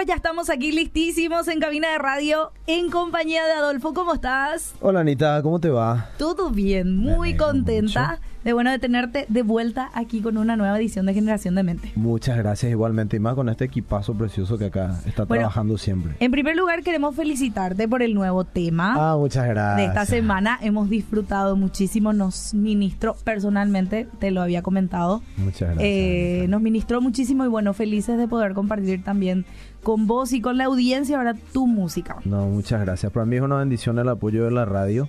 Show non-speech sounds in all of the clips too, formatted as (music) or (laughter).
nosotros ya estamos aquí listísimos en cabina de radio en compañía de Adolfo. ¿Cómo estás? Hola Anita, ¿cómo te va? Todo bien, muy contenta de bueno de tenerte de vuelta aquí con una nueva edición de Generación de Mente. Muchas gracias igualmente y más con este equipazo precioso que acá está trabajando siempre. En primer lugar queremos felicitarte por el nuevo tema. Ah, muchas gracias. De esta semana hemos disfrutado muchísimo, nos ministró personalmente, te lo había comentado. Muchas gracias. Eh, nos ministró muchísimo y bueno, felices de poder compartir también con vos y con la audiencia ahora tu música. No, muchas gracias. Para mí es una bendición el apoyo de la radio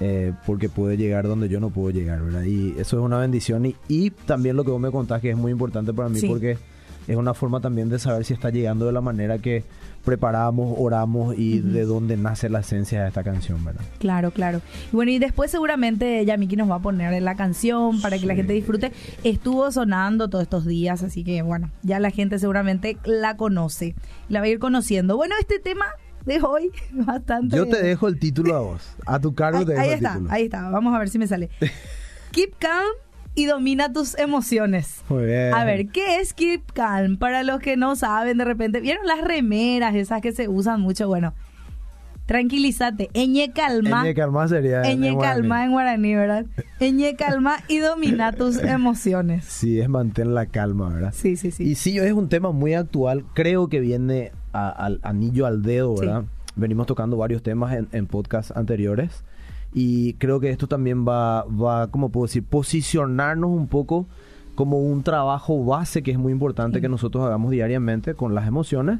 eh, porque puede llegar donde yo no puedo llegar, ¿verdad? Y eso es una bendición y, y también lo que vos me contás que es muy importante para mí porque es una forma también de saber si está llegando de la manera que preparamos, oramos y de dónde nace la esencia de esta canción, ¿verdad? Claro, claro. Y bueno, y después seguramente Yamiki nos va a poner la canción para que la gente disfrute. Estuvo sonando todos estos días, así que bueno, ya la gente seguramente la conoce, la va a ir conociendo. Bueno, este tema de hoy. (laughs) Bastante. Yo te dejo el título a vos. A tu cargo te dejo ahí el está, título. Ahí está, vamos a ver si me sale. (laughs) Keep calm y domina tus emociones. Muy bien. A ver, ¿qué es Keep Calm? Para los que no saben, de repente, ¿vieron las remeras esas que se usan mucho? Bueno, tranquilízate. Eñe calma. Eñe calma sería. Eñe calma en guaraní, ¿verdad? Eñe calma y domina tus (laughs) emociones. Sí, es mantén la calma, ¿verdad? Sí, sí, sí. Y sí, es un tema muy actual. Creo que viene al anillo al dedo, ¿verdad? Venimos tocando varios temas en, en podcasts anteriores. Y creo que esto también va, va, como puedo decir, posicionarnos un poco como un trabajo base que es muy importante que nosotros hagamos diariamente con las emociones,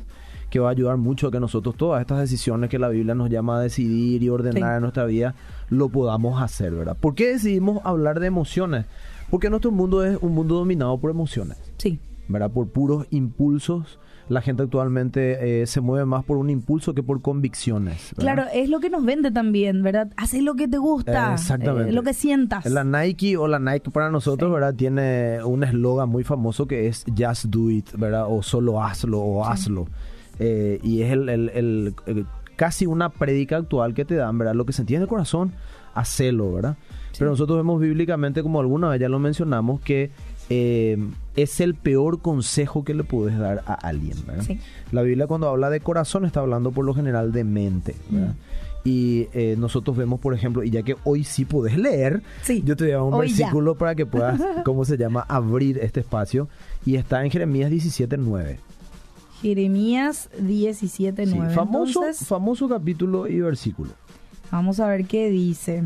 que va a ayudar mucho a que nosotros todas estas decisiones que la Biblia nos llama a decidir y ordenar en nuestra vida, lo podamos hacer, ¿verdad? ¿Por qué decidimos hablar de emociones? Porque nuestro mundo es un mundo dominado por emociones. Sí. ¿Verdad? Por puros impulsos la gente actualmente eh, se mueve más por un impulso que por convicciones. ¿verdad? Claro, es lo que nos vende también, ¿verdad? Haces lo que te gusta, eh, exactamente. Eh, lo que sientas. La Nike o la Nike para nosotros, sí. ¿verdad? Tiene un eslogan muy famoso que es Just Do It, ¿verdad? O solo hazlo o sí. hazlo. Eh, y es el, el, el, el, casi una prédica actual que te dan, ¿verdad? Lo que sentís en el corazón, hacelo, ¿verdad? Sí. Pero nosotros vemos bíblicamente, como alguna vez ya lo mencionamos, que eh, es el peor consejo que le puedes dar a alguien. Sí. La Biblia cuando habla de corazón está hablando por lo general de mente. Mm. Y eh, nosotros vemos, por ejemplo, y ya que hoy sí puedes leer, sí. yo te voy a dar un hoy versículo ya. para que puedas, (laughs) ¿cómo se llama?, abrir este espacio. Y está en Jeremías 17.9. Jeremías 17.9. Sí, famoso, Entonces, famoso capítulo y versículo. Vamos a ver qué dice.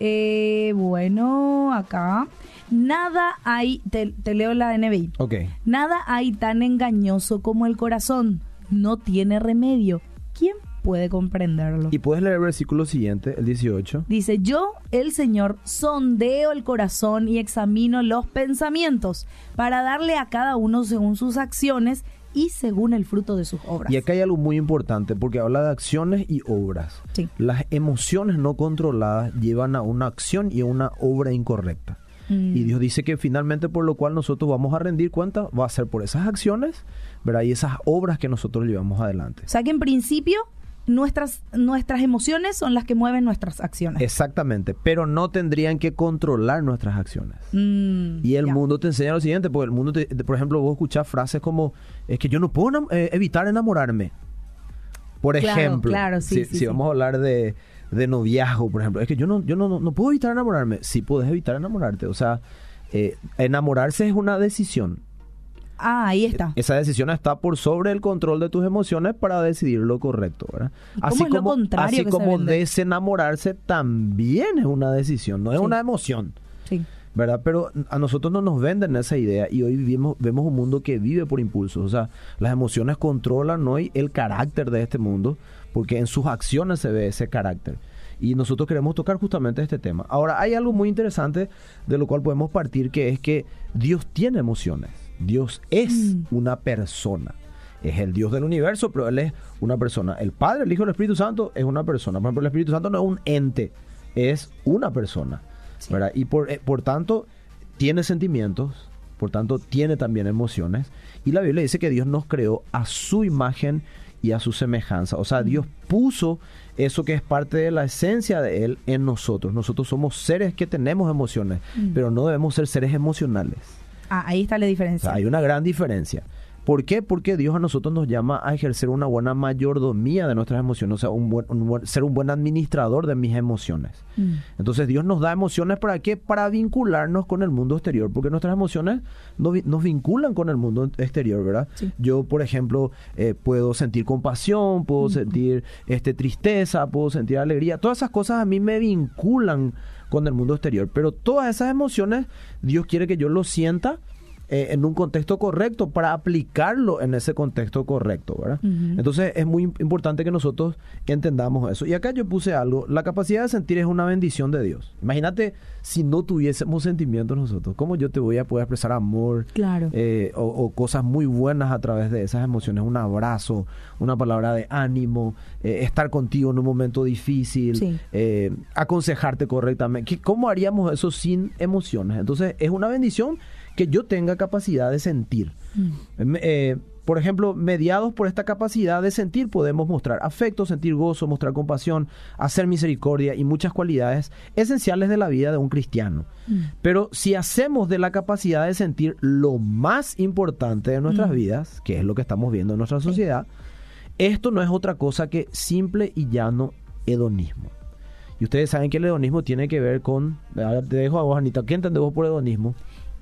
Eh, bueno, acá. Nada hay, te, te, leo la NBI. Ok. Nada hay tan engañoso como el corazón. No tiene remedio. ¿Quién puede comprenderlo? Y puedes leer el versículo siguiente, el 18. Dice, yo, el Señor, sondeo el corazón y examino los pensamientos para darle a cada uno según sus acciones y según el fruto de sus obras. Y acá hay algo muy importante porque habla de acciones y obras. Sí. Las emociones no controladas llevan a una acción y a una obra incorrecta. Mm. Y Dios dice que finalmente por lo cual nosotros vamos a rendir cuenta va a ser por esas acciones, ¿verdad? Y esas obras que nosotros llevamos adelante. O sea que en principio nuestras, nuestras emociones son las que mueven nuestras acciones. Exactamente, pero no tendrían que controlar nuestras acciones. Mm, y el mundo te enseña lo siguiente, porque el mundo, te, por ejemplo, vos escuchás frases como, es que yo no puedo eh, evitar enamorarme. Por claro, ejemplo, claro, sí, si, sí, si sí. vamos a hablar de, de, noviazgo, por ejemplo, es que yo no, yo no, no puedo evitar enamorarme. Sí puedes evitar enamorarte. O sea, eh, enamorarse es una decisión. Ah, ahí está. Esa decisión está por sobre el control de tus emociones para decidir lo correcto, ¿verdad? Así como, lo contrario así que como se desenamorarse también es una decisión, no es sí. una emoción. Sí. ¿verdad? Pero a nosotros no nos venden esa idea y hoy vivimos, vemos un mundo que vive por impulsos, o sea, las emociones controlan hoy el carácter de este mundo porque en sus acciones se ve ese carácter. Y nosotros queremos tocar justamente este tema. Ahora, hay algo muy interesante de lo cual podemos partir, que es que Dios tiene emociones. Dios es Mm. una persona. Es el Dios del universo, pero Él es una persona. El Padre, el Hijo el Espíritu Santo es una persona. Por ejemplo, el Espíritu Santo no es un ente, es una persona. Sí. ¿verdad? Y por, eh, por tanto, tiene sentimientos, por tanto, tiene también emociones. Y la Biblia dice que Dios nos creó a su imagen y a su semejanza. O sea, Dios puso eso que es parte de la esencia de Él en nosotros. Nosotros somos seres que tenemos emociones, Mm. pero no debemos ser seres emocionales. Ah, ahí está la O diferencia. sea, hay una gran diferencia. ¿Por qué? Porque Dios a nosotros nos llama a ejercer una buena mayordomía de nuestras emociones, o sea, un buen, un buen- ser un buen administrador de mis emociones. Mm. Entonces Dios nos da emociones para qué? Para vincularnos con el mundo exterior, porque nuestras emociones nos, vi- nos vinculan con el mundo exterior, ¿verdad? Sí. Yo, por ejemplo, eh, puedo sentir compasión, puedo sentir este, tristeza, puedo sentir alegría. Todas esas cosas a mí me vinculan con el mundo exterior, pero todas esas emociones Dios quiere que yo lo sienta eh, en un contexto correcto para aplicarlo en ese contexto correcto, ¿verdad? Entonces es muy im- importante que nosotros entendamos eso. Y acá yo puse algo, la capacidad de sentir es una bendición de Dios. Imagínate si no tuviésemos sentimientos nosotros, ¿cómo yo te voy a poder expresar amor? Claro. eh, o, o cosas muy buenas a través de esas emociones, un abrazo, una palabra de ánimo, eh, estar contigo en un momento difícil, Sí. aconsejarte correctamente. ¿Qué- ¿Cómo haríamos eso sin emociones? Entonces es una bendición que yo tenga capacidad de sentir. Mm. Eh, por ejemplo, mediados por esta capacidad de sentir, podemos mostrar afecto, sentir gozo, mostrar compasión, hacer misericordia y muchas cualidades esenciales de la vida de un cristiano. Mm. Pero si hacemos de la capacidad de sentir lo más importante de nuestras Mm. vidas, que es lo que estamos viendo en nuestra sociedad, esto no es otra cosa que simple y llano hedonismo. Y ustedes saben que el hedonismo tiene que ver con... Ahora te dejo a vos, Anita. ¿Qué entendés vos por hedonismo?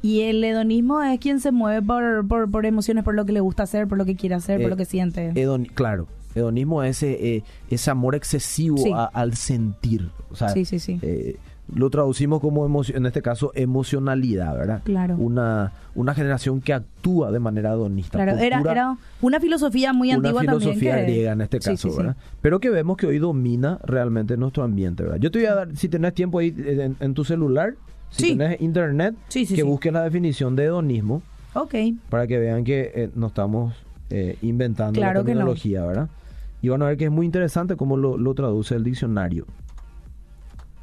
Y el hedonismo es quien se mueve por, por, por emociones, por lo que le gusta hacer, por lo que quiere hacer, Eh, por lo que siente. Hedoni- claro, hedonismo es ese, eh, ese amor excesivo Sí. a- al sentir. O sea, Sí, sí, sí. eh, lo traducimos como, emocio- en este caso, emocionalidad, ¿verdad? Claro. Una, una generación que actúa de manera hedonista. Claro, era, era una filosofía muy una antigua filosofía también. que- griega en este Sí, caso, sí, sí. ¿verdad? Pero que vemos que hoy domina realmente nuestro ambiente, ¿verdad? Yo te voy a dar, si tenés tiempo ahí eh, en, en tu celular, si Sí. tenés internet, Sí, sí, que sí. busques la definición de hedonismo Ok. para que vean que eh, no estamos eh, inventando Claro la no. terminología, ¿verdad? Y van a ver que es muy interesante cómo lo, lo traduce el diccionario.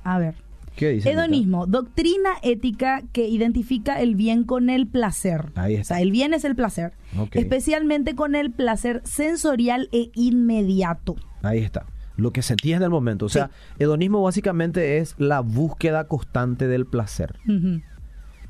A ver. ¿Qué dice? Hedonismo, doctrina ética que identifica el bien con el placer. Ahí O está. sea, el bien es el placer. Ok. Especialmente con el placer sensorial e inmediato. Ahí está. Lo que sentís en el momento. O sea, hedonismo básicamente es la búsqueda constante del placer.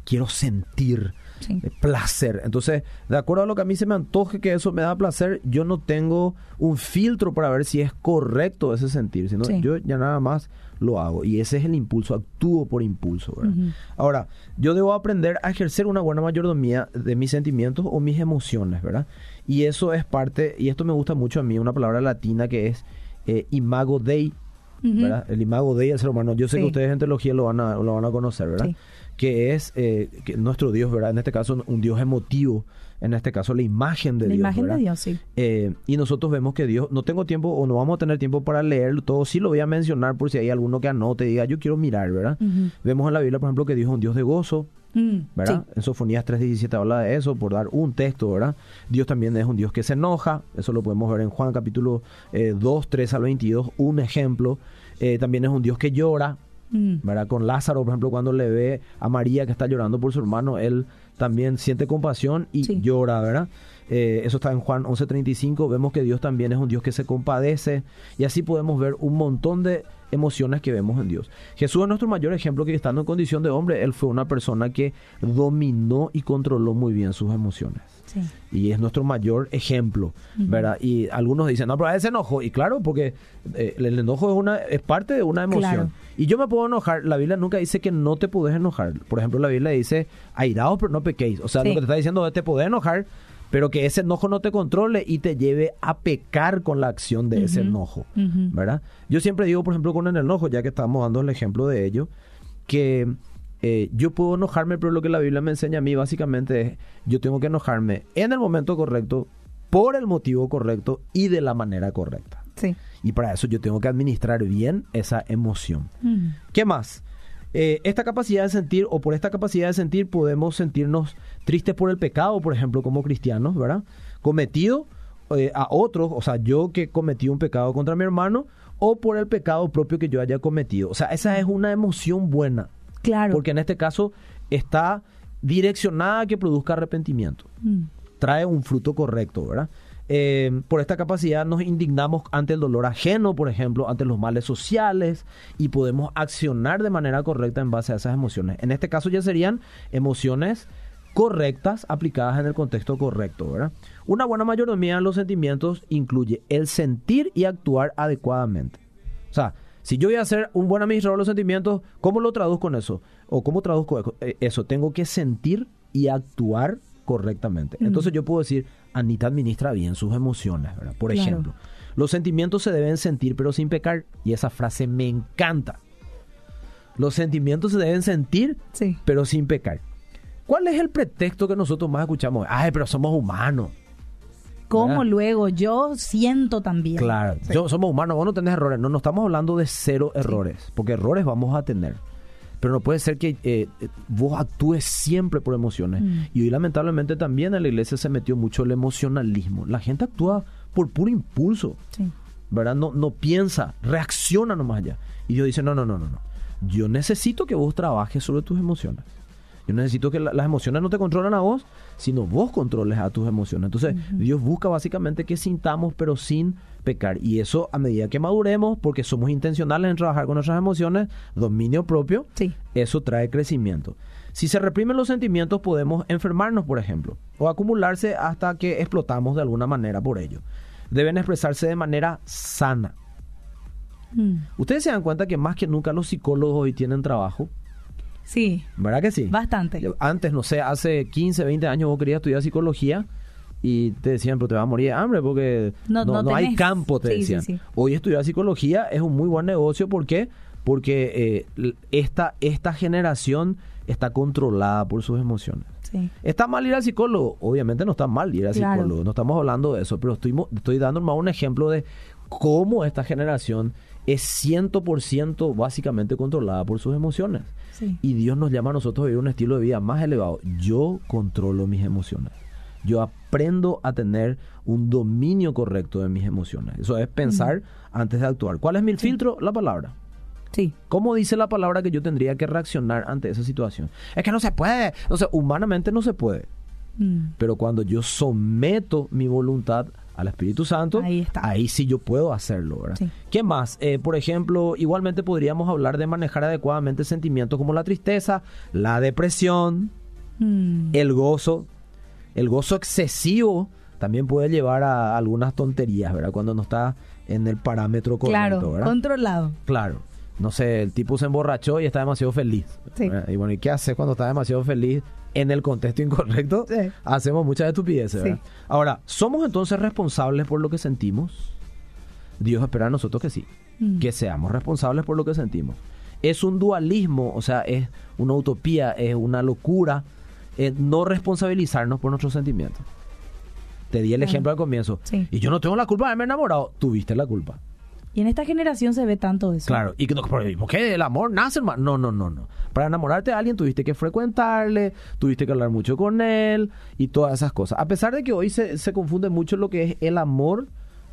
Quiero sentir Sí. eh, placer. Entonces, de acuerdo a lo que a mí se me antoje que eso me da placer, yo no tengo un filtro para ver si es correcto ese sentir, sino Sí. yo ya nada más lo hago. Y ese es el impulso, actúo por impulso. ¿verdad? Ahora, yo debo aprender a ejercer una buena mayordomía de mis sentimientos o mis emociones, ¿verdad? Y eso es parte, y esto me gusta mucho a mí, una palabra latina que es eh, imago dei. ¿verdad? El imago dei del ser humano. Yo sé Sí. que ustedes en teología lo van a, lo van a conocer, ¿verdad? Sí. Que es eh, que nuestro Dios, ¿verdad? En este caso, un Dios emotivo. En este caso, la imagen de La Dios. imagen ¿verdad? de Dios, sí. Eh, y nosotros vemos que Dios, no tengo tiempo o no vamos a tener tiempo para leerlo todo. Sí lo voy a mencionar por si hay alguno que anote y diga, yo quiero mirar, ¿verdad? Vemos en la Biblia, por ejemplo, que Dios es un Dios de gozo, Mm, ¿verdad? sí. En Sofonías 3.17 habla de eso, por dar un texto, ¿verdad? Dios también es un Dios que se enoja, eso lo podemos ver en Juan capítulo eh, 2, 3 al 22, un ejemplo. Eh, también es un Dios que llora, Mm. ¿verdad? Con Lázaro, por ejemplo, cuando le ve a María que está llorando por su hermano, él también siente compasión y Sí. llora, ¿verdad? Eh, eso está en Juan 11:35. Vemos que Dios también es un Dios que se compadece y así podemos ver un montón de emociones que vemos en Dios. Jesús es nuestro mayor ejemplo que estando en condición de hombre, él fue una persona que dominó y controló muy bien sus emociones. Sí. Y es nuestro mayor ejemplo, ¿verdad? Y algunos dicen, no, pero él se enojó. Y claro, porque eh, el enojo es, una, es parte de una emoción. Claro. Y yo me puedo enojar. La Biblia nunca dice que no te puedes enojar. Por ejemplo, la Biblia dice, airaos, pero no pequéis. O sea, Sí. lo que te está diciendo es, te podés enojar, pero que ese enojo no te controle y te lleve a pecar con la acción de ese enojo. ¿verdad? Yo siempre digo, por ejemplo, con el enojo, ya que estamos dando el ejemplo de ello, que eh, yo puedo enojarme, pero lo que la Biblia me enseña a mí básicamente es, yo tengo que enojarme en el momento correcto, por el motivo correcto y de la manera correcta. Sí. Y para eso yo tengo que administrar bien esa emoción. Mm. ¿Qué más? Eh, esta capacidad de sentir, o por esta capacidad de sentir, podemos sentirnos tristes por el pecado, por ejemplo, como cristianos, ¿verdad? Cometido eh, a otros, o sea, yo que cometí un pecado contra mi hermano, o por el pecado propio que yo haya cometido. O sea, esa es una emoción buena, Claro. porque en este caso está direccionada a que produzca arrepentimiento Mm. trae un fruto correcto, ¿verdad? Eh, por esta capacidad nos indignamos ante el dolor ajeno, por ejemplo, ante los males sociales y podemos accionar de manera correcta en base a esas emociones. En este caso ya serían emociones correctas aplicadas en el contexto correcto, ¿verdad? Una buena mayordomía en los sentimientos incluye el sentir y actuar adecuadamente. O sea, si yo voy a ser un buen administrador de los sentimientos, ¿cómo lo traduzco en eso? ¿O cómo traduzco eso? Tengo que sentir y actuar correctamente. Entonces yo puedo decir, Anita administra bien sus emociones, ¿verdad? Por ejemplo, los sentimientos se deben sentir pero sin pecar. Y esa frase me encanta. Los sentimientos se deben sentir pero sin pecar. ¿Cuál es el pretexto que nosotros más escuchamos? Ay, pero somos humanos. ¿Cómo luego? Yo siento también. Claro, yo, somos humanos, vos no tenés errores. No, no estamos hablando de cero errores, porque errores vamos a tener. Pero no puede ser que eh, vos actúes siempre por emociones. Mm. Y hoy lamentablemente también en la iglesia se metió mucho el emocionalismo. La gente actúa por puro impulso. ¿Verdad? No, no piensa, reacciona nomás allá. Y Dios dice, no, no, no, no, no. Yo necesito que vos trabajes sobre tus emociones. Yo necesito que las emociones no te controlen a vos, sino vos controles a tus emociones. Entonces, Dios busca básicamente que sintamos, pero sin pecar. Y eso a medida que maduremos, porque somos intencionales en trabajar con nuestras emociones, dominio propio, eso trae crecimiento. Si se reprimen los sentimientos, podemos enfermarnos, por ejemplo, o acumularse hasta que explotamos de alguna manera por ello. Deben expresarse de manera sana. Mm. Ustedes se dan cuenta que más que nunca los psicólogos hoy tienen trabajo Sí. ¿Verdad que sí? Bastante. Antes, no sé, hace 15, 20 años vos querías estudiar psicología y te decían, pero te vas a morir de hambre porque no, no, hay campo, te decían. Hoy estudiar psicología es un muy buen negocio. ¿Por qué? Porque eh, esta, esta generación está controlada por sus emociones. ¿Está mal ir al psicólogo? Obviamente no está mal ir al psicólogo, no estamos hablando de eso, pero estoy, estoy dando más un ejemplo de cómo esta generación es 100% básicamente controlada por sus emociones. Y Dios nos llama a nosotros a vivir un estilo de vida más elevado. Yo controlo mis emociones. Yo aprendo a tener un dominio correcto de mis emociones. Eso es pensar antes de actuar. ¿Cuál es mi filtro? La palabra. Sí. ¿Cómo dice la palabra que yo tendría que reaccionar ante esa situación? Es que no se puede. O sea, humanamente no se puede. Mm. Pero cuando yo someto mi voluntad al Espíritu Santo, ahí, sí yo puedo hacerlo. ¿verdad? ¿Qué más? Eh, por ejemplo, igualmente podríamos hablar de manejar adecuadamente sentimientos como la tristeza, la depresión, mm. el gozo. El gozo excesivo también puede llevar a algunas tonterías, ¿verdad? Cuando no está en el parámetro correcto, claro, controlado. Claro. No sé, el tipo se emborrachó y está demasiado feliz. Y bueno, ¿y qué hace cuando está demasiado feliz? en el contexto incorrecto, hacemos muchas estupideces. Ahora, ¿somos entonces responsables por lo que sentimos? Dios espera a nosotros que sí, mm. que seamos responsables por lo que sentimos. Es un dualismo, o sea, es una utopía, es una locura no responsabilizarnos por nuestros sentimientos. Te di el ejemplo al comienzo. Y yo no tengo la culpa de haberme enamorado. Tuviste la culpa. Y en esta generación se ve tanto eso. Claro, y que no, ¿qué? El amor nace, hermano. No, no, no, no. Para enamorarte de alguien tuviste que frecuentarle, tuviste que hablar mucho con él y todas esas cosas. A pesar de que hoy se, se confunde mucho lo que es el amor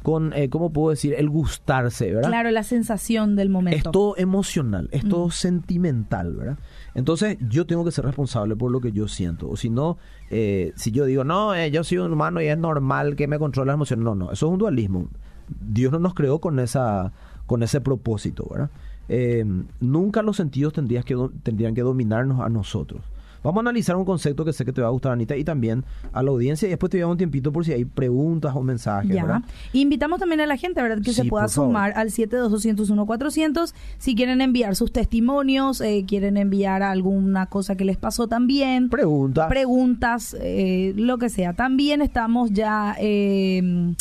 con, eh, ¿cómo puedo decir? El gustarse, ¿verdad? Claro, la sensación del momento. Es todo emocional, es todo mm. sentimental, ¿verdad? Entonces yo tengo que ser responsable por lo que yo siento. O si no, eh, si yo digo, no, eh, yo soy un humano y es normal que me controle las emociones. No, no, eso es un dualismo. Dios no nos creó con esa con ese propósito, ¿verdad? Eh, nunca los sentidos tendrían que, tendrían que dominarnos a nosotros. Vamos a analizar un concepto que sé que te va a gustar, Anita, y también a la audiencia. Y después te voy a dar un tiempito por si hay preguntas o mensajes. Ya. Invitamos también a la gente, ¿verdad? Que se pueda sumar al 72201 Si quieren enviar sus testimonios, eh, quieren enviar alguna cosa que les pasó también. Preguntas. Preguntas, eh, lo que sea. También estamos ya eh,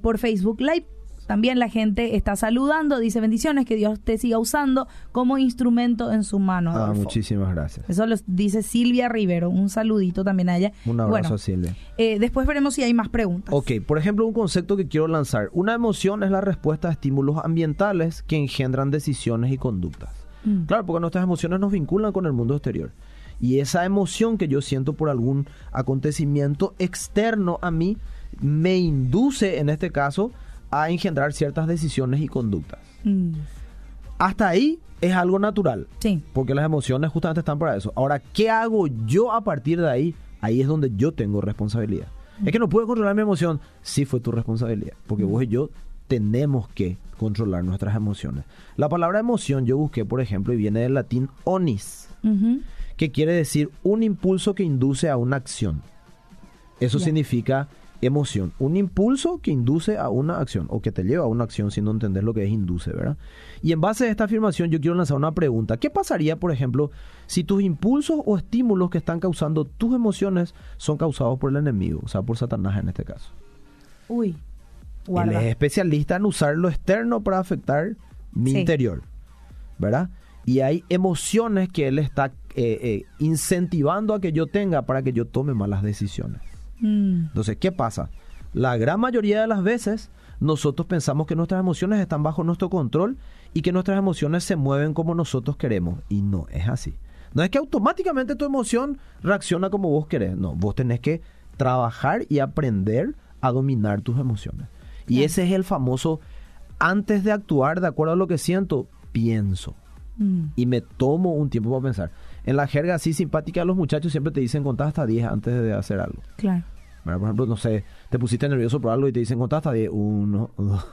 por Facebook Live. También la gente está saludando, dice bendiciones, que Dios te siga usando como instrumento en su mano. Ah, muchísimas gracias. Eso lo dice Silvia Rivero. Un saludito también a ella. Un abrazo a Silvia. Eh, después veremos si hay más preguntas. Ok, por ejemplo, un concepto que quiero lanzar. Una emoción es la respuesta a estímulos ambientales que engendran decisiones y conductas. Mm. Claro, porque nuestras emociones nos vinculan con el mundo exterior. Y esa emoción que yo siento por algún acontecimiento externo a mí me induce, en este caso, a engendrar ciertas decisiones y conductas. Mm. Hasta ahí es algo natural. Sí. Porque las emociones justamente están para eso. Ahora, ¿qué hago yo a partir de ahí? Ahí es donde yo tengo responsabilidad. Es que no puedo controlar mi emoción. Sí fue tu responsabilidad. Porque vos y yo tenemos que controlar nuestras emociones. La palabra emoción yo busqué, por ejemplo, y viene del latín onis, que quiere decir un impulso que induce a una acción. Eso significa emoción. Un impulso que induce a una acción o que te lleva a una acción sin no entender lo que es induce, ¿verdad? Y en base a esta afirmación yo quiero lanzar una pregunta. ¿Qué pasaría, por ejemplo, si tus impulsos o estímulos que están causando tus emociones son causados por el enemigo, o sea, por Satanás en este caso? Uy, Él guarda. es especialista en usar lo externo para afectar mi Sí. interior, ¿verdad? Y hay emociones que él está eh, eh, incentivando a que yo tenga para que yo tome malas decisiones. Mm, Entonces, ¿qué pasa? La gran mayoría de las veces nosotros pensamos que nuestras emociones están bajo nuestro control y que nuestras emociones se mueven como nosotros queremos. Y no es así. No es que automáticamente tu emoción reacciona como vos querés. No, vos tenés que trabajar y aprender a dominar tus emociones. Y ese es el famoso, antes de actuar de acuerdo a lo que siento, pienso mm, y me tomo un tiempo para pensar. En la jerga así simpática, los muchachos siempre te dicen contar hasta 10 antes de hacer algo. claro. Por ejemplo, no sé, te pusiste nervioso por algo y te dicen contar hasta 10. 1, 2,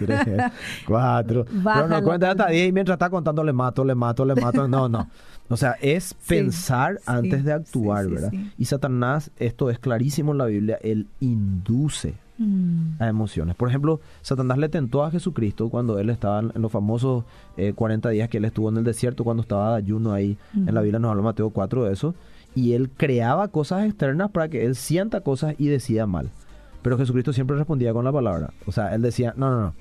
3, 4. Pero no cuenta hasta calma. 10 y mientras está contando le mato, le mato, le mato. No, no. O sea, es pensar sí, antes de actuar, sí, ¿verdad? Y Satanás, esto es clarísimo en la Biblia, él induce Mm, a emociones. Por ejemplo, Satanás le tentó a Jesucristo cuando él estaba en los famosos eh, 40 días que él estuvo en el desierto, cuando estaba de ayuno ahí. En la. Biblia nos habla Mateo 4 de eso. Y él creaba cosas externas para que él sienta cosas y decida mal. Pero Jesucristo siempre respondía con la palabra. O sea, él decía, no, no, no.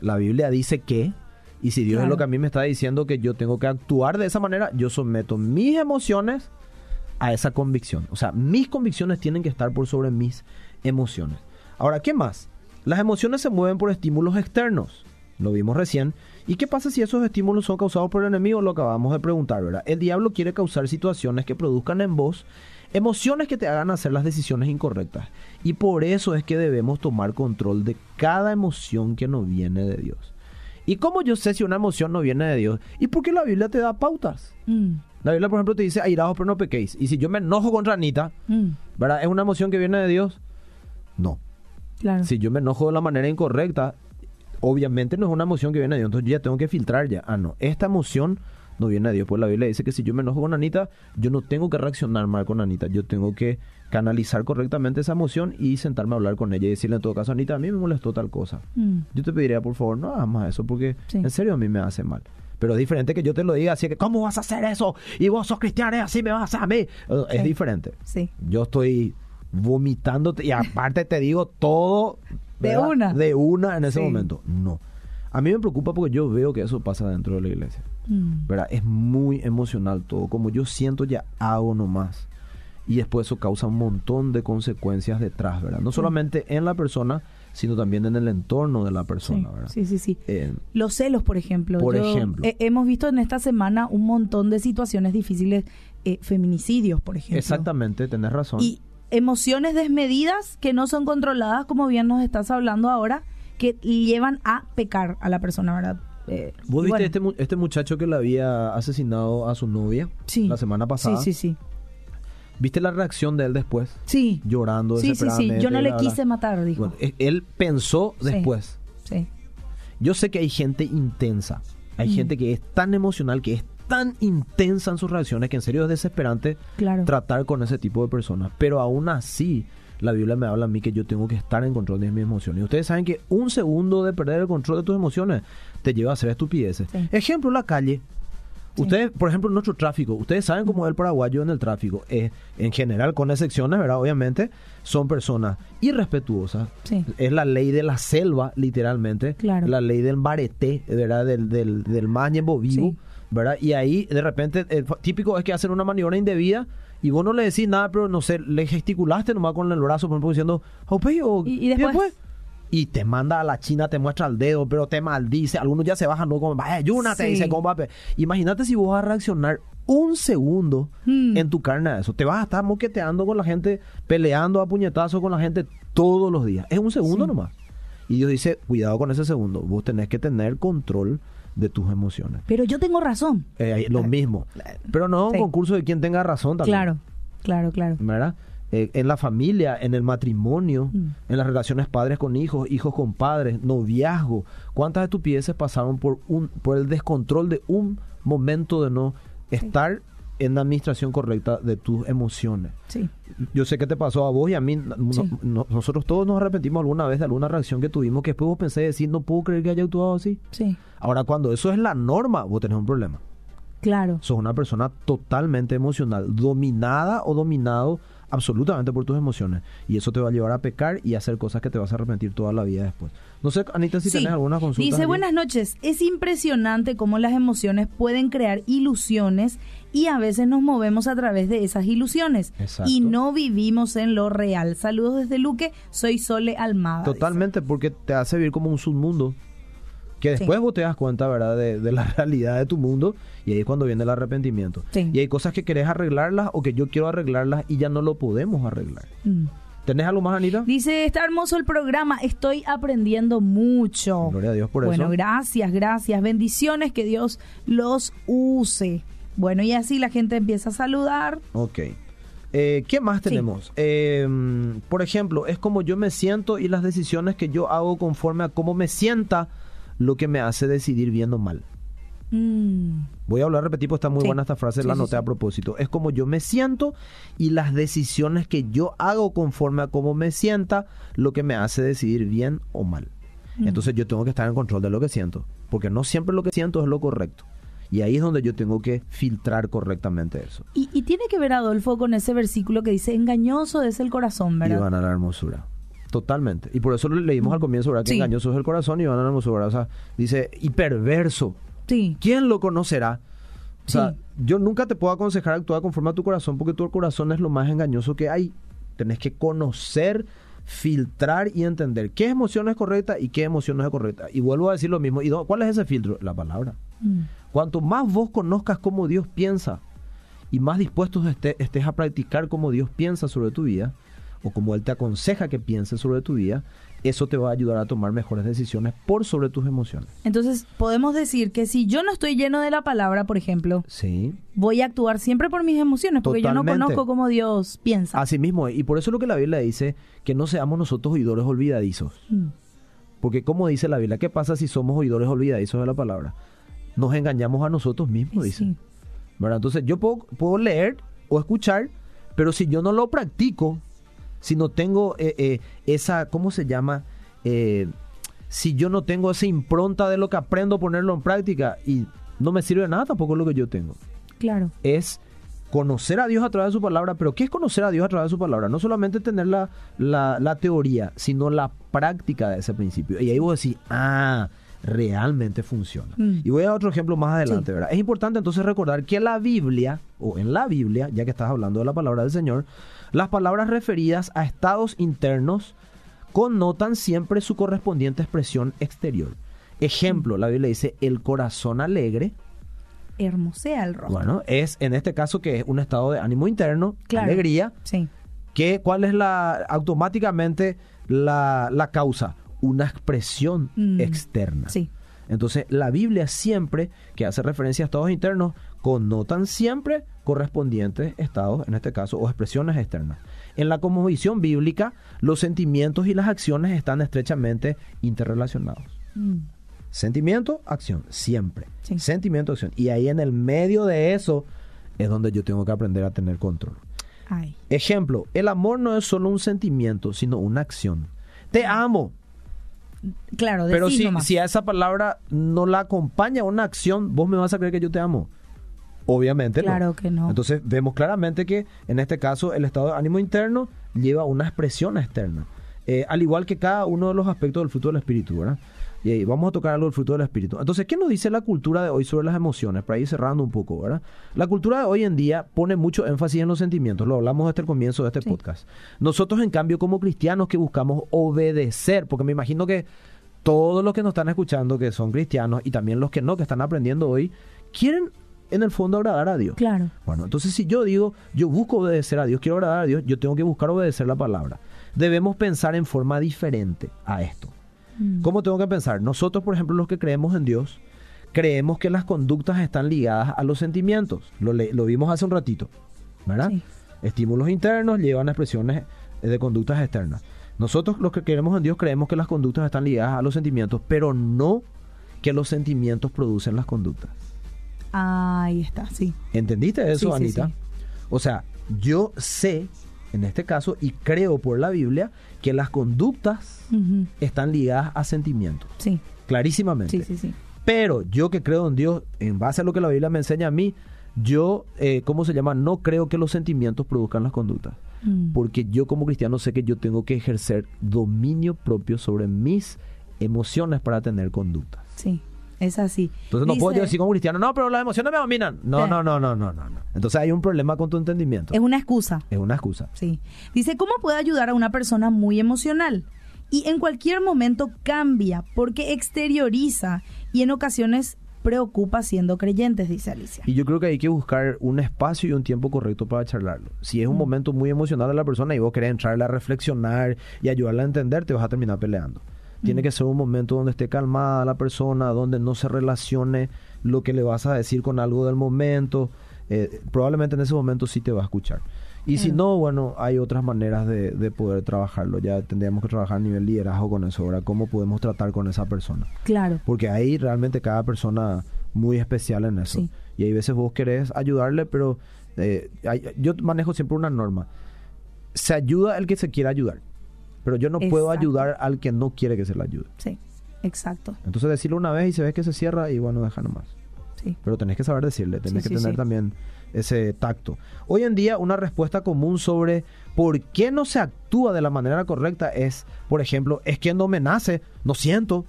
La Biblia dice que, y si Dios es lo que a mí me está diciendo que yo tengo que actuar de esa manera, yo someto mis emociones a esa convicción. O sea, mis convicciones tienen que estar por sobre mis emociones. Ahora, ¿qué más? Las emociones se mueven por estímulos externos. Lo vimos recién. ¿Y qué pasa si esos estímulos son causados por el enemigo? Lo acabamos de preguntar, ¿verdad? El diablo quiere causar situaciones que produzcan en vos emociones que te hagan hacer las decisiones incorrectas. Y por eso es que debemos tomar control de cada emoción que nos viene de Dios. ¿Y cómo yo sé si una emoción no viene de Dios? ¿Y por qué la Biblia te da pautas? mm, La Biblia, por ejemplo, te dice, airados pero no pequéis. Y si yo me enojo contra Anita, mm, ¿verdad? ¿Es una emoción que viene de Dios? No. Claro. Si yo me enojo de la manera incorrecta, obviamente no es una emoción que viene de Dios. Entonces yo ya tengo que filtrar ya. Ah, no. Esta emoción no viene de Dios. Pues la Biblia dice que si yo me enojo con Anita, yo no tengo que reaccionar mal con Anita. Yo tengo que canalizar correctamente esa emoción y sentarme a hablar con ella y decirle en todo caso, Anita, a mí me molestó tal cosa. Mm, Yo te pediría, por favor, no hagas más eso porque Sí. en serio a mí me hace mal. Pero es diferente que yo te lo diga así que, ¿cómo vas a hacer eso? Y vos sos cristiano y así me vas a hacer a mí. Es diferente. sí. Yo estoy vomitándote y aparte te digo todo De ¿verdad? una. de una en ese Sí. momento. No. A mí me preocupa porque yo veo que eso pasa dentro de la iglesia. Mm, ¿verdad? Es muy emocional todo. Como yo siento, ya hago nomás. Y después eso causa un montón de consecuencias detrás, ¿verdad? No solamente en la persona, sino también en el entorno de la sí, persona, ¿verdad? sí, sí, sí. Eh, Los celos, por ejemplo. Por Yo- ejemplo. he- hemos visto en esta semana un montón de situaciones difíciles, eh, feminicidios, por ejemplo. exactamente, tenés razón. Y emociones desmedidas que no son controladas, como bien nos estás hablando ahora, que llevan a pecar a la persona, ¿verdad? Eh, ¿Vos viste bueno, este, este muchacho que le había asesinado a su novia Sí. la semana pasada? Sí, sí, sí. ¿Viste la reacción de él después? Sí. Llorando Sí, sí, sí. Yo no le quise matar, dijo. Bueno, e- él pensó Sí. después. Sí. Yo sé que hay gente intensa. Hay Mm. gente que es tan emocional, que es tan intensa en sus reacciones, que en serio es desesperante Claro. tratar con ese tipo de personas. Pero aún así, la Biblia me habla a mí que yo tengo que estar en control de mis emociones. Y ustedes saben que un segundo de perder el control de tus emociones te lleva a hacer estupideces. Sí. Ejemplo, la calle. Sí. Ustedes, por ejemplo, en nuestro tráfico, ustedes saben cómo es el paraguayo en el tráfico. Eh, en general, con excepciones, ¿verdad? Obviamente, son personas irrespetuosas. Sí. Es la ley de la selva, literalmente. Claro. La ley del bareté, ¿verdad? Del, del, del mañebo vivo, Sí. ¿Verdad? Y ahí, de repente, el fa- típico es que hacen una maniobra indebida y vos no le decís nada, pero no sé, le gesticulaste nomás con el brazo, por ejemplo, diciendo, "Aupe", o Y- y después- Y te manda a la China, te muestra el dedo, pero te maldice. Algunos ya se bajan, no como, vaya, ayúnate, Sí. dice, como, "Pape". Imagínate si vos vas a reaccionar un segundo Hmm. en tu carne a eso. Te vas a estar moqueteando con la gente, peleando a puñetazos con la gente todos los días. Es un segundo Sí. nomás. Y Dios dice, cuidado con ese segundo. Vos tenés que tener control de tus emociones. Pero yo tengo razón. Eh, lo mismo. Pero no es Sí. un concurso de quien tenga razón también. Claro, claro, claro. ¿verdad? Eh, en la familia, en el matrimonio, Mm. en las relaciones padres con hijos, hijos con padres, noviazgo. ¿Cuántas estupideces pasaron por un por el descontrol de un momento de no estar en la administración correcta de tus emociones. Sí. Yo sé que te pasó a vos y a mí. no- Sí. no- nosotros todos nos arrepentimos alguna vez de alguna reacción que tuvimos que después vos pensé decir, no puedo creer que haya actuado así. Sí. Ahora, cuando eso es la norma, vos tenés un problema. Claro. Sos una persona totalmente emocional, dominada o dominado absolutamente por tus emociones. Y eso te va a llevar a pecar y a hacer cosas que te vas a arrepentir toda la vida después. No sé, Anita, si Sí. tenés alguna consulta. Dice, buenas noches. Es impresionante cómo las emociones pueden crear ilusiones y a veces nos movemos a través de esas ilusiones. Exacto. Y no vivimos en lo real. Saludos desde Luque. Soy Sole Almada. dice. Totalmente, porque te hace vivir como un submundo. Que Sí. después vos te das cuenta, ¿verdad?, de, de la (laughs) realidad de tu mundo y ahí es cuando viene el arrepentimiento. Sí. Y hay cosas que querés arreglarlas o que yo quiero arreglarlas y ya no lo podemos arreglar. Mm. ¿Tenés algo más, Anita? Dice, está hermoso el programa, estoy aprendiendo mucho. Gloria a Dios por bueno, eso. gracias, gracias. Bendiciones, que Dios los use. Bueno, y así la gente empieza a saludar. Ok. Eh, ¿Qué más Sí. tenemos? Eh, por ejemplo, es como yo me siento y las decisiones que yo hago conforme a cómo me sienta lo que me hace decidir bien o mal. Mm, Voy a hablar, repetir, pues está muy Sí. buena esta frase, Sí, la anoté a propósito. Es como yo me siento y las decisiones que yo hago conforme a cómo me sienta lo que me hace decidir bien o mal. Mm. Entonces yo tengo que estar en control de lo que siento, porque no siempre lo que siento es lo correcto. Y ahí es donde yo tengo que filtrar correctamente eso. Y, y tiene que ver Adolfo con ese versículo que dice, engañoso es el corazón, Y ¿verdad? van a la hermosura. Totalmente. Y por eso lo leímos al comienzo, ¿verdad? Que engañoso es el corazón y van a la hermosura. O sea, dice, y perverso. Sí, ¿Quién lo conocerá? O sea, Sí. yo nunca te puedo aconsejar actuar conforme a tu corazón porque tu corazón es lo más engañoso que hay. Tenés que conocer, filtrar y entender qué emoción es correcta y qué emoción no es correcta. Y vuelvo a decir lo mismo. ¿Y cuál es ese filtro? La palabra. Mm. Cuanto más vos conozcas cómo Dios piensa y más dispuestos esté- estés a practicar cómo Dios piensa sobre tu vida o como Él te aconseja que pienses sobre tu vida, eso te va a ayudar a tomar mejores decisiones por sobre tus emociones. Entonces, podemos decir que si yo no estoy lleno de la palabra, por ejemplo, Sí. voy a actuar siempre por mis emociones, porque yo no conozco cómo Dios piensa. Así mismo, y por eso es lo que la Biblia dice, que no seamos nosotros oidores olvidadizos. Mm. Porque como dice la Biblia, ¿qué pasa si somos oidores olvidadizos de la palabra? Nos engañamos a nosotros mismos, Y dice. sí. ¿verdad? Entonces yo puedo, puedo leer o escuchar, pero si yo no lo practico, si no tengo eh, eh, esa, ¿cómo se llama? Eh, si yo no tengo esa impronta de lo que aprendo, ponerlo en práctica y no me sirve de nada tampoco lo que yo tengo. Claro. Es conocer a Dios a través de su palabra, pero ¿qué es conocer a Dios a través de su palabra? No solamente tener la, la, la teoría, sino la práctica de ese principio. Y ahí vos decís, ah, realmente funciona. Mm. Y voy a otro ejemplo más adelante, Sí. ¿verdad? Es importante entonces recordar que la Biblia, o en la Biblia, ya que estás hablando de la palabra del Señor, las palabras referidas a estados internos connotan siempre su correspondiente expresión exterior. Ejemplo, la Biblia dice, el corazón alegre, Hermosea el rostro. bueno, es en este caso que es un estado de ánimo interno, Claro. alegría, Sí. que cuál es la automáticamente la, la causa, una expresión Mm. externa. Sí. Entonces, la Biblia siempre que hace referencia a estados internos connotan siempre correspondientes estados, en este caso, o expresiones externas. En la cosmovisión bíblica, los sentimientos y las acciones están estrechamente interrelacionados. Mm. Sentimiento, acción, siempre. Sí. Sentimiento, acción. Y ahí en el medio de eso es donde yo tengo que aprender a tener control. Ay. Ejemplo, el amor no es solo un sentimiento, sino una acción. Te amo, Claro, pero si, nomás. si a esa palabra no la acompaña una acción, vos me vas a creer que yo te amo. Obviamente no. Claro que no. Entonces vemos claramente que en este caso el estado de ánimo interno lleva una expresión externa. Eh, al igual que cada uno de los aspectos del fruto del espíritu, ¿verdad? Y ahí vamos a tocar algo del fruto del espíritu. Entonces, ¿qué nos dice la cultura de hoy sobre las emociones? Para ir cerrando un poco, ¿verdad? La cultura de hoy en día pone mucho énfasis en los sentimientos. Lo hablamos desde el comienzo de este Sí. podcast. Nosotros, en cambio, como cristianos que buscamos obedecer, porque me imagino que todos los que nos están escuchando, que son cristianos, y también los que no, que están aprendiendo hoy, quieren en el fondo agradar a Dios. Claro. Bueno, entonces si yo digo, yo busco obedecer a Dios, quiero agradar a Dios, yo tengo que buscar obedecer la palabra. Debemos pensar en forma diferente a esto. Mm. ¿Cómo tengo que pensar? Nosotros, por ejemplo, los que creemos en Dios, creemos que las conductas están ligadas a los sentimientos. Lo, vimos hace un ratito, ¿verdad? Sí. Estímulos internos llevan a expresiones eh, de conductas externas. Nosotros, los que creemos en Dios, creemos que las conductas están ligadas a los sentimientos, pero no que los sentimientos producen las conductas. Ahí está, sí. ¿Entendiste eso, Sí, sí, Anita? sí. O sea, yo sé, en este caso, y creo por la Biblia, que las conductas están ligadas a sentimientos, Sí, clarísimamente. sí, sí, sí. Pero yo que creo en Dios, en base a lo que la Biblia me enseña a mí, yo, eh, ¿cómo se llama? No creo que los sentimientos produzcan las conductas. Mm. Porque yo como cristiano sé que yo tengo que ejercer dominio propio sobre mis emociones para tener conductas. Sí, es así. Entonces no puedo yo decir como cristiano, no, pero las emociones me dominan. No, Eh. no, no, no, no, no, no. Entonces hay un problema con tu entendimiento. Es una excusa. Es una excusa. Sí. Dice, ¿cómo puede ayudar a una persona muy emocional? Y en cualquier momento cambia porque exterioriza y en ocasiones preocupa siendo creyentes, dice Alicia. Y yo creo que hay que buscar un espacio y un tiempo correcto para charlarlo. Si Mm. es un momento muy emocional de la persona y vos querés entrarle a reflexionar y ayudarla a entender, te vas a terminar peleando. Tiene que ser un momento donde esté calmada la persona, donde no se relacione lo que le vas a decir con algo del momento. Eh, probablemente en ese momento sí te va a escuchar. Y si no, bueno, hay otras maneras de, de poder trabajarlo. Ya tendríamos que trabajar a nivel liderazgo con eso. Ahora, ¿cómo podemos tratar con esa persona? Claro. Porque hay realmente cada persona muy especial en eso. Sí. Y hay veces vos querés ayudarle, pero eh, hay- yo manejo siempre una norma. Se ayuda el que se quiera ayudar. Pero yo no puedo ayudar al que no quiere que se le ayude. Sí, exacto. Entonces decirlo una vez y se ve que se cierra y bueno, deja nomás. Sí. Pero tenés que saber decirle, tenés Sí, que sí, tener también ese tacto. Hoy en día una respuesta común sobre por qué no se actúa de la manera correcta es, por ejemplo, es que no me nace, no siento.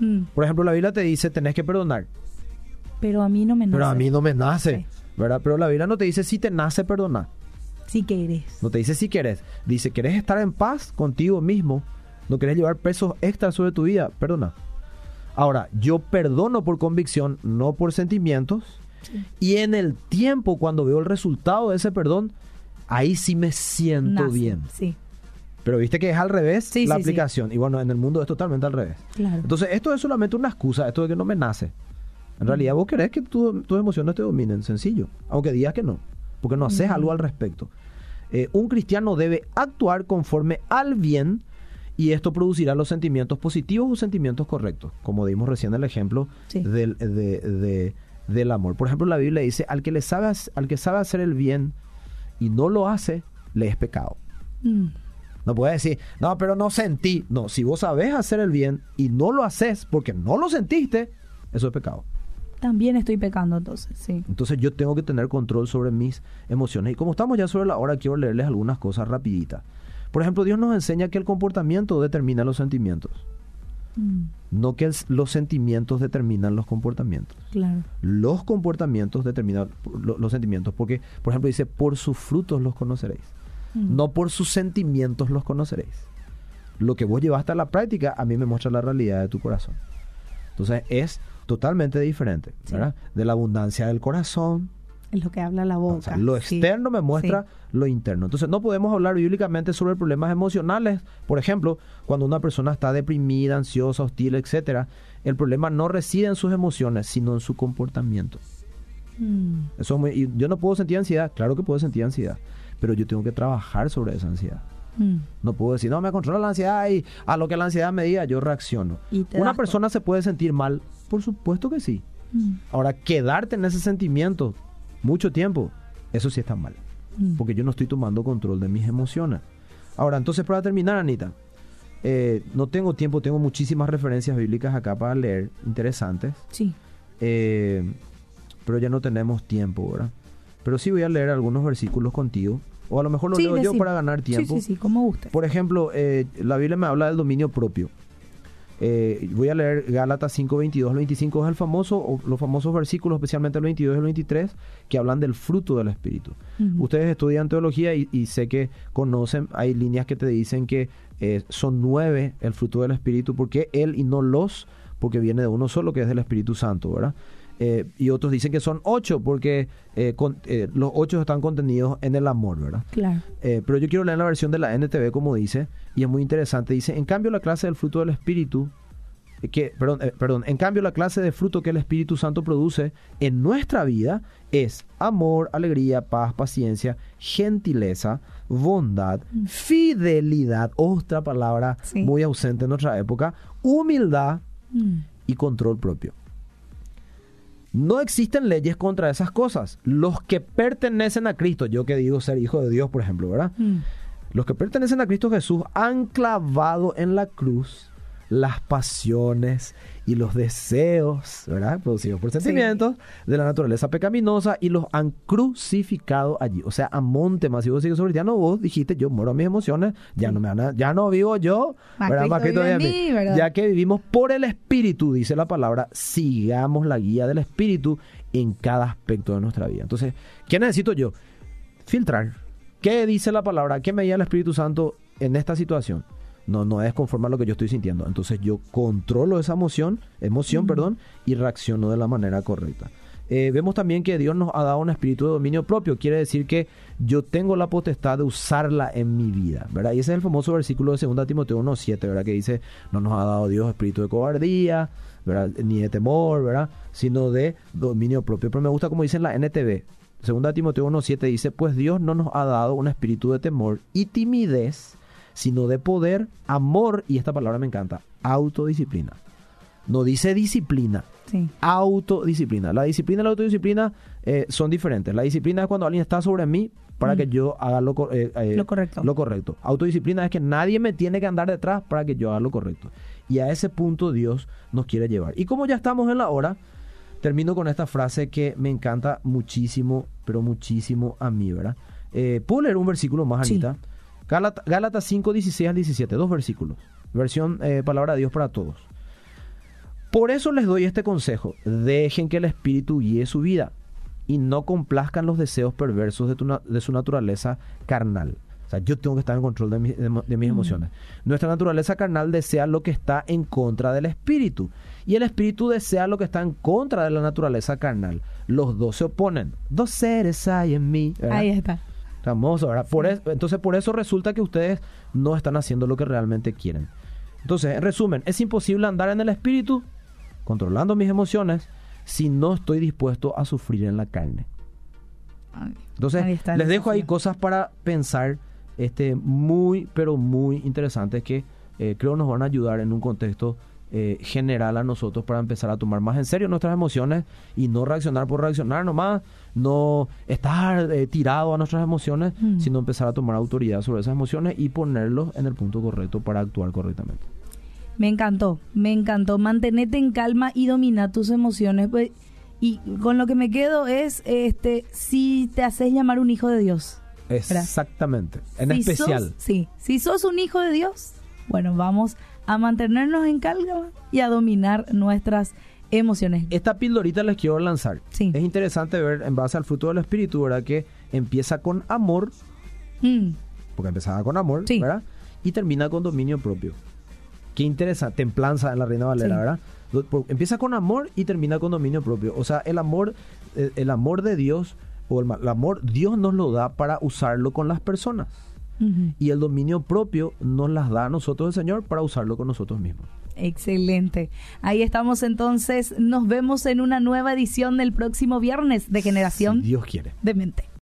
Mm, Por ejemplo, la Biblia te dice, tenés que perdonar. Pero a mí no me nace. Pero a mí no me nace. ¿verdad? Pero la Biblia no te dice si te nace perdonar. Sí que eres. No te dice si querés. Dice, ¿querés estar en paz contigo mismo? ¿No querés llevar pesos extras sobre tu vida? Perdona. Ahora, yo perdono por convicción, no por sentimientos. Y en el tiempo, cuando veo el resultado de ese perdón, ahí sí me siento Nace. bien. Sí, Pero viste que es al revés Sí, la sí. aplicación. Y bueno, en el mundo es totalmente al revés. claro. Entonces, esto es solamente una excusa, esto de que no me nace. En realidad, vos querés que tu- tus emociones te dominen, sencillo. Aunque digas que no, porque no haces algo al respecto. Eh, un cristiano debe actuar conforme al bien y esto producirá los sentimientos positivos o sentimientos correctos, como dimos recién el ejemplo Sí. del, de- de- del amor. Por ejemplo, la Biblia dice, al que, le sabe, al que sabe hacer el bien y no lo hace, le es pecado. Mm, No puedes decir, no, pero no sentí. No, si vos sabés hacer el bien y no lo haces porque no lo sentiste, eso es pecado. También estoy pecando entonces, sí. Entonces yo tengo que tener control sobre mis emociones. Y como estamos ya sobre la hora, quiero leerles algunas cosas rapiditas. Por ejemplo, Dios nos enseña que el comportamiento determina los sentimientos. Mm, No que el- los sentimientos determinan los comportamientos. claro. Los comportamientos determinan lo- los sentimientos. Porque, por ejemplo, dice, por sus frutos los conoceréis. Mm, No por sus sentimientos los conoceréis. Lo que vos llevaste a la práctica a mí me muestra la realidad de tu corazón. Entonces es totalmente diferente, Sí. ¿verdad? De la abundancia del corazón. Es lo que habla la boca. O sea, lo sí. externo me muestra Sí. lo interno. Entonces no podemos hablar bíblicamente sobre problemas emocionales. Por ejemplo, cuando una persona está deprimida, ansiosa, hostil, etcétera, el problema no reside en sus emociones, sino en su comportamiento. Mm, Eso es muy- yo no puedo sentir ansiedad, claro que puedo sentir ansiedad, pero yo tengo que trabajar sobre esa ansiedad. Mm, No puedo decir, no, me controla la ansiedad y a lo que la ansiedad me diga, yo reacciono. Una persona se puede sentir mal, por supuesto que sí. mm, Ahora, quedarte en ese sentimiento mucho tiempo, eso sí está mal, mm. porque yo no estoy tomando control de mis emociones. Ahora, entonces, para terminar, Anita, eh, no tengo tiempo, tengo muchísimas referencias bíblicas acá para leer, interesantes, Sí. eh, pero ya no tenemos tiempo, ¿verdad? Pero sí voy a leer algunos versículos contigo, o a lo mejor lo Sí, leo yo para ganar tiempo. Sí, sí, sí, como guste. Por ejemplo, eh, la Biblia me habla del dominio propio. Eh, voy a leer Gálatas 5, 22 al 25, es el famoso, o los famosos versículos, especialmente el 22 y el 23, que hablan del fruto del Espíritu. Ustedes estudian teología y, y sé que conocen, hay líneas que te dicen que eh, son nueve el fruto del Espíritu, porque Él y no los, porque viene de uno solo, que es del Espíritu Santo, ¿verdad? Eh, y otros dicen que son ocho, porque eh, con- eh, los ocho están contenidos en el amor, ¿verdad? Claro. Pero yo quiero leer la versión de la NTV como dice, y es muy interesante. Dice, en cambio la clase del fruto del Espíritu, que, perdón, perdón, en cambio la clase de fruto que el Espíritu Santo produce en nuestra vida es amor, alegría, paz, paciencia, gentileza, bondad, fidelidad, otra palabra Sí. muy ausente en nuestra época, humildad Mm, y control propio. No existen leyes contra esas cosas. Los que pertenecen a Cristo, yo que digo ser hijo de Dios, por ejemplo, ¿verdad? Mm. Los que pertenecen a Cristo Jesús han clavado en la cruz las pasiones y los deseos, ¿verdad? Producidos por sentimientos de la naturaleza pecaminosa y los han crucificado allí. O sea, a monte masivo sigue sobre no vos dijiste, yo muero a mis emociones, ya no me van a- ya no vivo yo, Más ¿verdad? Más Cristo vive en mí, mí. ¿verdad? Ya que vivimos por el Espíritu, dice la palabra, sigamos la guía del Espíritu en cada aspecto de nuestra vida. Entonces, ¿qué necesito yo? Filtrar. ¿Qué dice la palabra? ¿Qué me guía el Espíritu Santo en esta situación? No, no es conforme a lo que yo estoy sintiendo. Entonces yo controlo esa emoción, emoción, perdón, y reacciono de la manera correcta. Eh, vemos también que Dios nos ha dado un espíritu de dominio propio. Quiere decir que yo tengo la potestad de usarla en mi vida, ¿verdad? Y ese es el famoso versículo de 2 Timoteo 1.7, ¿verdad? Que dice, no nos ha dado Dios espíritu de cobardía, ¿verdad? Ni de temor, ¿verdad? Sino de dominio propio. Pero me gusta como dice en la NTV. 2 Timoteo 1.7 dice, pues Dios no nos ha dado un espíritu de temor y timidez, sino de poder, amor, y esta palabra me encanta, autodisciplina. No dice disciplina, Sí. autodisciplina. La disciplina y la autodisciplina eh, son diferentes. La disciplina es cuando alguien está sobre mí para Mm. que yo haga lo, eh, eh, Lo correcto. lo correcto. Autodisciplina es que nadie me tiene que andar detrás para que yo haga lo correcto. Y a ese punto Dios nos quiere llevar. Y como ya estamos en la hora, termino con esta frase que me encanta muchísimo, pero muchísimo a mí, ¿verdad? Eh, ¿Puedo leer un versículo más, Sí. Anita? Gálata- Gálatas 5, 16 al 17, dos versículos. Versión eh, Palabra de Dios para todos. Por eso les doy este consejo, dejen que el Espíritu guíe su vida y no complazcan los deseos perversos de, tu na- de su naturaleza carnal. O sea, yo tengo que estar en control de, mi- de mo- de mis emociones. Nuestra naturaleza carnal desea lo que está en contra del Espíritu y el Espíritu desea lo que está en contra de la naturaleza carnal. Los dos se oponen. Dos seres hay en mí. ¿verdad? Ahí está. Famoso, ¿verdad? Por es- entonces, por eso resulta que ustedes no están haciendo lo que realmente quieren. Entonces, en resumen, es imposible andar en el espíritu, controlando mis emociones, si no estoy dispuesto a sufrir en la carne. Entonces, les dejo ahí cosas para pensar este, muy, pero muy interesantes que eh, creo nos van a ayudar en un contexto eh, general a nosotros para empezar a tomar más en serio nuestras emociones y no reaccionar por reaccionar nomás, no estar eh, tirado a nuestras emociones, Mm. sino empezar a tomar autoridad sobre esas emociones y ponerlos en el punto correcto para actuar correctamente. Me encantó, me encantó. Mantenete en calma y domina tus emociones. Pues, Y con lo que me quedo es, este, si te haces llamar un hijo de Dios. Exactamente, en Si especial. sos- sí, si sos un hijo de Dios, bueno, vamos a mantenernos en calma y a dominar nuestras emociones. Esta pildorita les quiero lanzar. Sí. Es interesante ver en base al fruto del espíritu, ¿verdad? Que empieza con amor, Mm, porque empezaba con amor, Sí. ¿verdad? Y termina con dominio propio. Qué interesante, templanza en la Reina Valera, Sí. ¿verdad? Empieza con amor y termina con dominio propio. O sea, el amor, eh, el amor de Dios o el amor, Dios nos lo da para usarlo con las personas. Y el dominio propio nos las da a nosotros el Señor para usarlo con nosotros mismos. Excelente. Ahí estamos entonces. Nos vemos en una nueva edición del próximo viernes de Generación Si Dios quiere. de Mente.